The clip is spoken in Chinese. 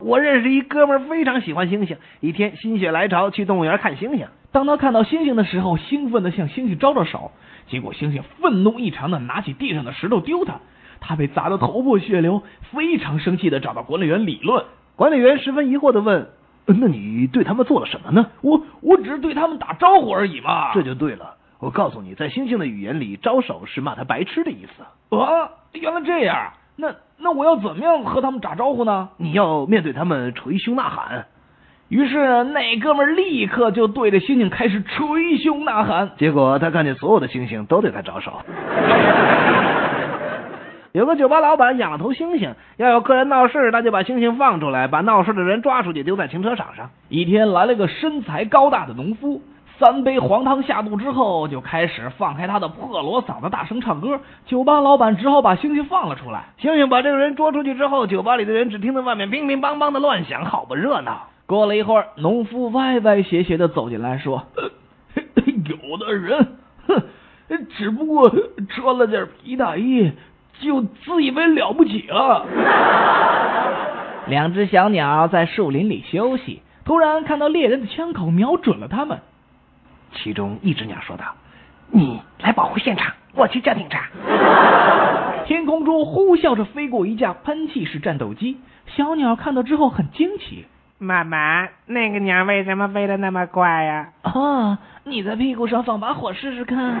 我认识一哥们儿，非常喜欢星星。一天心血来潮去动物园看星星。当他看到星星的时候，兴奋的向星星招招手，结果星星愤怒异常的拿起地上的石头丢他，他被砸得头破血流，非常生气的找到管理员理论。管理员十分疑惑的问：“那你对他们做了什么呢？”“我我只是对他们打招呼而已嘛。”“这就对了。我告诉你，在星星的语言里，招手是骂他白痴的意思。”“啊，原来这样。那那我要怎么样和他们打招呼呢？”“你要面对他们捶胸呐喊。”于是那哥们立刻就对着星星开始捶胸呐喊。结果他看见所有的星星都对他招手。有个酒吧老板养了头猩猩，要有客人闹事，他就把猩猩放出来，把闹事的人抓出去丢在停车场上。一天来了个身材高大的农夫，三杯黄汤下肚之后，就开始放开他的破锣嗓子大声唱歌。酒吧老板只好把星星放了出来。星星把这个人捉出去之后，酒吧里的人只听到外面乒乒乓乓的乱响，好不热闹。过了一会儿，农夫歪歪斜斜的走进来说：“有的人，哼，只不过穿了件皮大衣。”就自以为了不起了。两只小鸟在树林里休息，突然看到猎人的枪口瞄准了他们。其中一只鸟说道：“你来保护现场，我去叫警察。”天空中呼啸着飞过一架喷气式战斗机，小鸟看到之后很惊奇：“妈妈，那个鸟为什么飞得那么快呀？”啊，你在屁股上放把火试试看。